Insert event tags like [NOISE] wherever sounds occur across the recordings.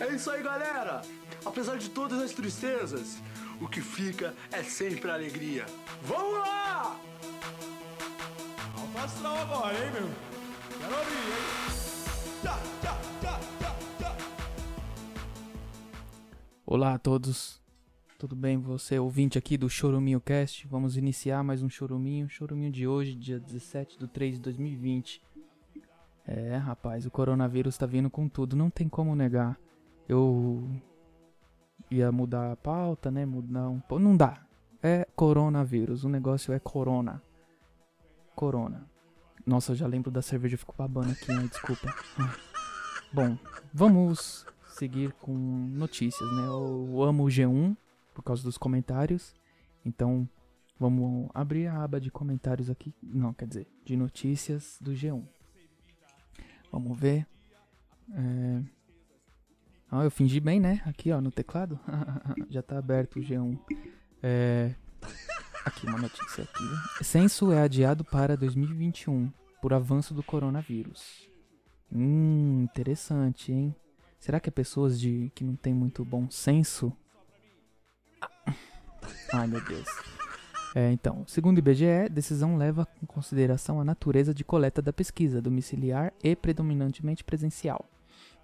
É isso aí, galera! Apesar de todas as tristezas, o que fica é sempre a alegria. Vamos lá! Alto astral agora, hein, meu? Quero ouvir, hein? Tchá, tchá, tchá, tchá, tchá. Olá a todos, tudo bem? Você ouvinte aqui do Choruminho Cast, vamos iniciar mais um Choruminho, Choruminho de hoje, dia 17 de 3 de 2020. É, rapaz, o coronavírus tá vindo com tudo, não tem como negar. Eu ia mudar a pauta, né? Mudar um pouco. Não dá. É coronavírus, o negócio é corona. Corona. Nossa, eu já lembro da cerveja, eu fico babando aqui, né? Desculpa. [LAUGHS] Bom, vamos seguir com notícias, né? Eu amo o G1 por causa dos comentários. Então, vamos abrir a aba de comentários aqui. Não, quer dizer, de notícias do G1. Vamos ver. É... Ah, eu fingi bem, né? Aqui, ó, no teclado. [LAUGHS] Já tá aberto o G1. É... Aqui, uma notícia aqui. Censo é adiado para 2021 por avanço do coronavírus. Hum, interessante, hein? Será que é pessoas de que não tem muito bom senso? Ai, meu Deus. É, então, segundo o IBGE, decisão leva em consideração a natureza de coleta da pesquisa, domiciliar e predominantemente presencial.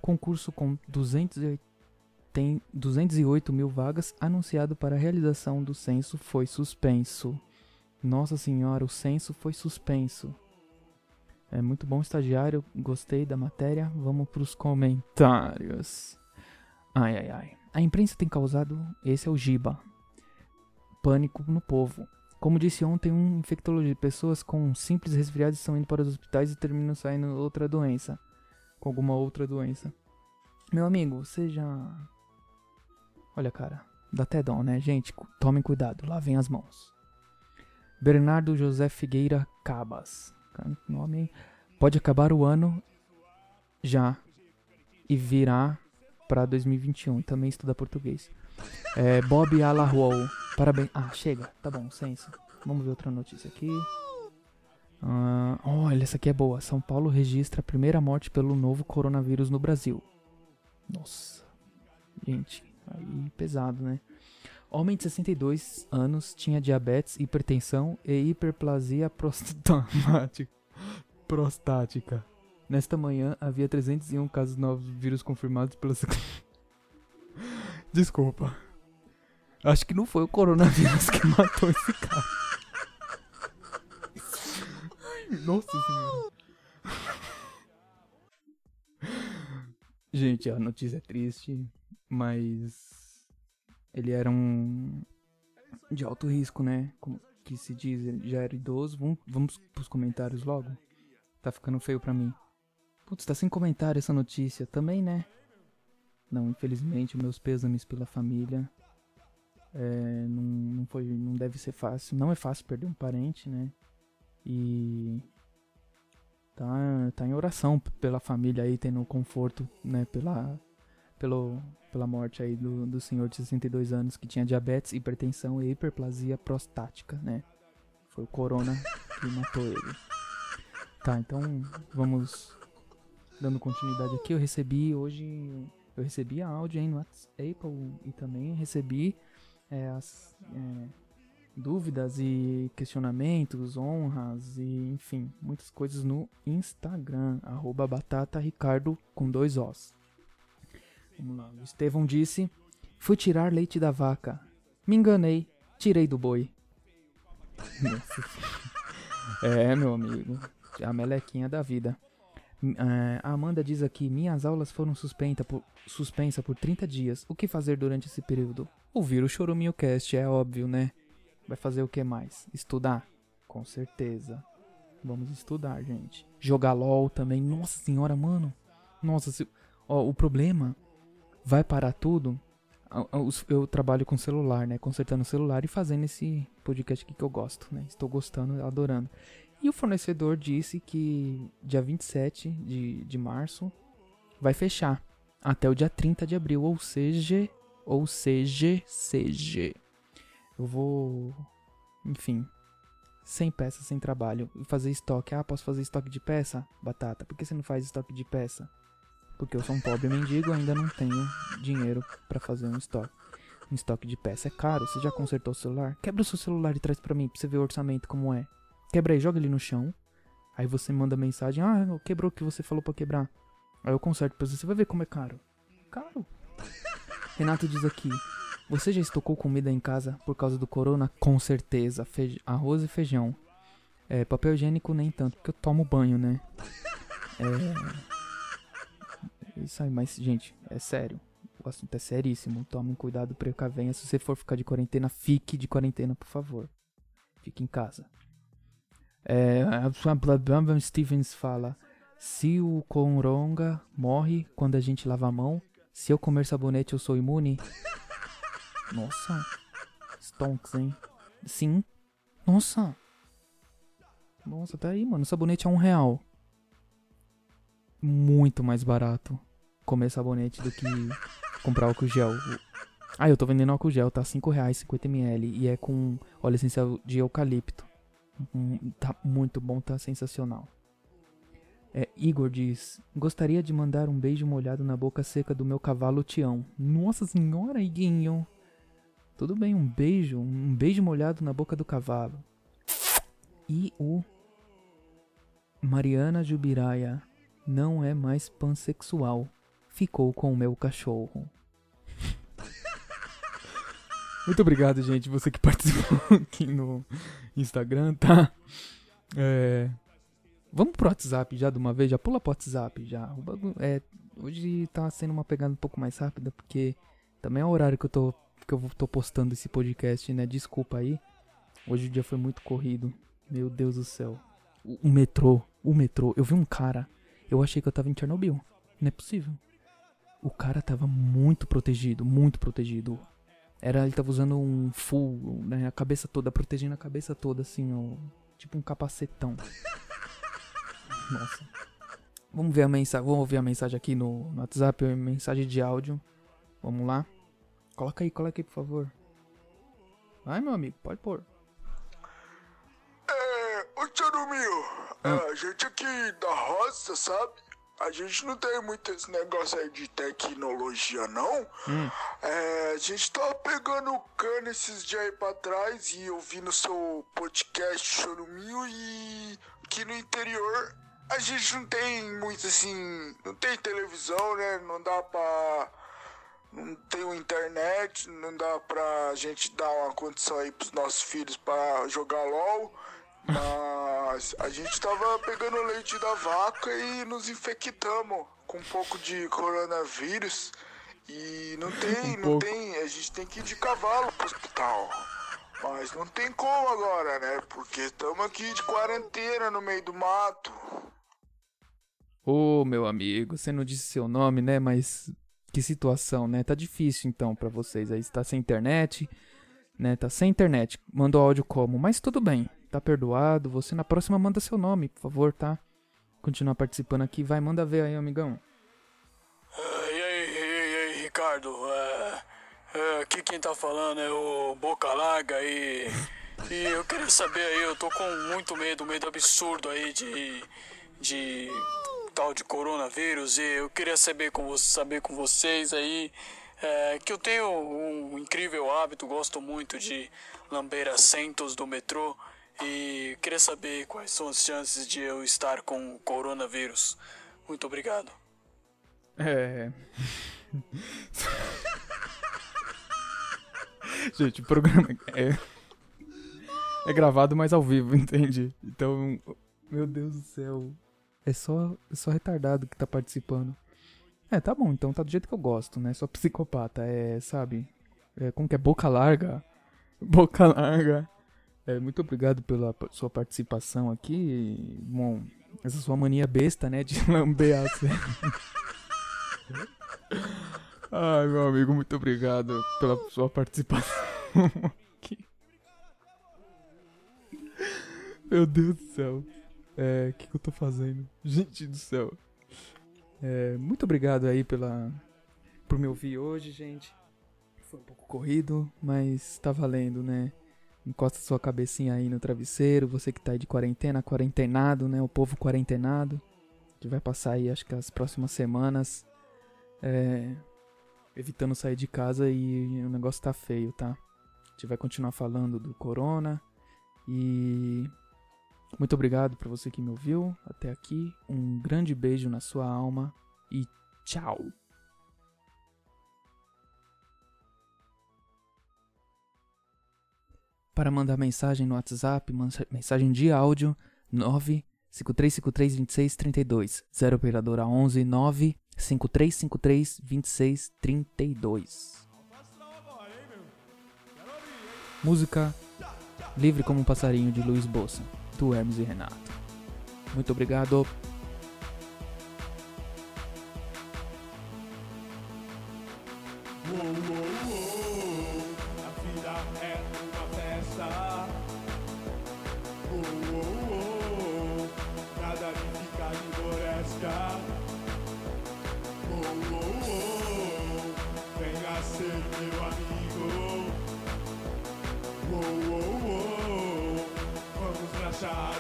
Concurso com 208, tem 208 mil vagas anunciado para a realização do censo foi suspenso. Nossa senhora, o censo foi suspenso. É muito bom, estagiário. Gostei da matéria. Vamos para os comentários. Ai, ai, ai. A imprensa tem causado. Esse é o Giba. Pânico no povo. Como disse ontem um infectologista, pessoas com simples resfriados estão indo para os hospitais e terminam saindo outra doença. Com alguma outra doença. Meu amigo, já. Olha, cara. Dá até dó, né? Gente, tomem cuidado. Lavem as mãos. Bernardo José Figueira Cabas. Nome? Pode acabar o ano já e virar para 2021. Também estuda português. É, Bob Alahuou. Parabéns. Ah, chega. Tá bom, senso. Vamos ver outra notícia aqui. Ah, olha, essa aqui é boa. São Paulo registra a primeira morte pelo novo coronavírus no Brasil. Nossa. Gente, aí pesado, né? Homem de 62 anos tinha diabetes, hipertensão e hiperplasia prostática. Nesta manhã havia 301 casos novos de vírus confirmados pela Desculpa. Acho que não foi o coronavírus que [LAUGHS] matou esse cara. Nossa senhora. Gente, a notícia é triste, mas ele era um de alto risco, né? Como que se diz, ele já era idoso. Vamos, vamos pros comentários logo? Tá ficando feio pra mim. Putz, tá sem comentário essa notícia também, né? Não, infelizmente, meus pêsames pela família. É, não, não foi, não deve ser fácil. Não é fácil perder um parente, né? E tá, tá em oração pela família aí, tendo conforto, né? Pela, pelo, pela morte aí do, do senhor de 62 anos que tinha diabetes, hipertensão e hiperplasia prostática, né? Foi o corona que [LAUGHS] matou ele. Tá, então vamos dando continuidade aqui. Eu recebi hoje, eu recebi a áudio aí no WhatsApp e também recebi é, as é, dúvidas e questionamentos, honras e enfim, muitas coisas no Instagram, arroba batata ricardo com dois Os. Vamos lá, o Estevão disse, fui tirar leite da vaca, me enganei, tirei do boi. [LAUGHS] É, meu amigo, a melequinha da vida. É, a Amanda diz aqui: Minhas aulas foram suspensa por, suspensa por 30 dias. O que fazer durante esse período? Ouvir o Choruminho Cast, é óbvio, né? Vai fazer o que mais? Estudar? Com certeza. Vamos estudar, gente. Jogar LOL também. Nossa senhora, mano. Nossa, se... O problema vai parar tudo. Eu trabalho com celular, né? Consertando o celular e fazendo esse podcast aqui que eu gosto, né? Estou gostando, adorando. E o fornecedor disse que dia 27 de, de março vai fechar até o dia 30 de abril, ou seja, ou seja, seja. Eu vou, enfim, sem peça, sem trabalho, fazer estoque. Ah, posso fazer estoque de peça? Batata, por que você não faz estoque de peça? Porque eu sou um pobre mendigo e ainda não tenho dinheiro pra fazer um estoque. Um estoque de peça é caro. Você já consertou o celular? Quebra o seu celular e traz pra mim pra você ver o orçamento como é. Quebra aí, joga ele no chão. Aí você manda mensagem: Ah, quebrou o que você falou pra quebrar. Aí eu conserto pra você. Você vai ver como é caro. Caro. Renato diz aqui: Você já estocou comida em casa por causa do corona? Com certeza. Feij arroz e feijão. É, papel higiênico nem tanto, porque eu tomo banho, né? É. Isso aí, mas, gente, é sério. O assunto é seríssimo. Tomem cuidado, precavenha. Se você for ficar de quarentena, fique de quarentena, por favor. Fique em casa. É, Stevens fala: Se o coronga morre quando a gente lava a mão, se eu comer sabonete eu sou imune? Nossa. Stonks, hein? Sim. Nossa. Nossa, tá aí, mano. Sabonete é um real. Muito mais barato comer sabonete do que comprar álcool gel. Ah, eu tô vendendo álcool gel, tá? 5 reais, 50ml. E é com óleo essencial de eucalipto. Hum, tá muito bom, tá sensacional. É, Igor diz: Gostaria de mandar um beijo molhado na boca seca do meu cavalo Tião. Nossa senhora, Iguinho. Tudo bem, um beijo, um beijo molhado na boca do cavalo. E o Mariana Jubiraia não é mais pansexual. Ficou com o meu cachorro. [LAUGHS] Muito obrigado, gente, você que participou [LAUGHS] aqui no Instagram, tá? É... Vamos pro WhatsApp já de uma vez, já pula pro WhatsApp já. É, hoje tá sendo uma pegada um pouco mais rápida, porque também é o horário que eu tô, que eu tô postando esse podcast, né? Desculpa aí. Hoje o dia foi muito corrido. Meu Deus do céu. O, o metrô, o metrô. Eu vi um cara, eu achei que eu tava em Chernobyl. Não é possível. O cara tava muito protegido, muito protegido. Era, ele tava usando um full, né, a cabeça toda, protegendo a cabeça toda, assim, ó, tipo um capacetão. [LAUGHS] Nossa. Vamos ver a mensagem, vamos ouvir a mensagem aqui no, no WhatsApp, mensagem de áudio. Vamos lá. Coloca aí, coloca aí, por favor. Vai, meu amigo, pode pôr. É, ô Tchurumil, a gente aqui da roça, sabe? A gente não tem muito esse negócio aí de tecnologia, não. É, a gente tava pegando cana esses dias aí pra trás e ouvindo seu podcast Chorumil e aqui no interior a gente não tem muito assim. Não tem televisão, né? Não dá pra. Não tem internet, não dá pra gente dar uma condição aí pros nossos filhos pra jogar LOL. Mas a gente tava pegando leite da vaca e nos infectamos com um pouco de coronavírus. E não tem, [LAUGHS] não pouco. tem, a gente tem que ir de cavalo pro hospital. Mas não tem como agora, né? Porque estamos aqui de quarentena no meio do mato. Ô, meu amigo, você não disse seu nome, né? Mas que situação, né? Tá difícil então pra vocês aí. Você tá sem internet, né? Tá sem internet. Mandou áudio como? Mas tudo bem, tá perdoado. Você na próxima manda seu nome, por favor, tá? Continuar participando aqui. Vai, manda ver aí, amigão. Ah, E aí, e aí, Ricardo? É, é, aqui quem tá falando é o Boca Larga e, e eu queria saber aí, eu tô com muito medo, medo absurdo aí de, de tal de coronavírus e eu queria saber com, saber com vocês aí é, que eu tenho um incrível hábito, gosto muito de lamber assentos do metrô e queria saber quais são as chances de eu estar com o coronavírus. Muito obrigado. É. [LAUGHS] Gente, o programa é. É gravado, mas ao vivo, [LAUGHS] entende? Então, meu Deus do céu. É só, é só retardado que tá participando. É, tá bom, então tá do jeito que eu gosto, né? Só psicopata, é, sabe? É, como que é? Boca larga. [LAUGHS] Boca larga. É, muito obrigado pela sua participação aqui. Bom, essa sua mania besta, né? De [LAUGHS] lamber a [LAUGHS] Ai, meu amigo, muito obrigado pela sua participação aqui. Meu Deus do céu. É, que, que eu tô fazendo? [LAUGHS] Gente do céu. É, muito obrigado aí pela por me ouvir hoje, gente. Foi um pouco corrido, mas tá valendo, né? Encosta sua cabecinha aí no travesseiro, você que tá aí de quarentena, quarentenado, né? O povo quarentenado. Que vai passar aí, acho que as próximas semanas é, evitando sair de casa e o negócio tá feio, tá? A gente vai continuar falando do corona e muito obrigado para você que me ouviu até aqui. Um grande beijo na sua alma e tchau. Para mandar mensagem no WhatsApp, mensagem de áudio 953532632, 0 operadora 11 953532632. Música Livre como um passarinho de Luiz Bossa, do Hermes e Renato. Muito obrigado.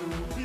Thank you.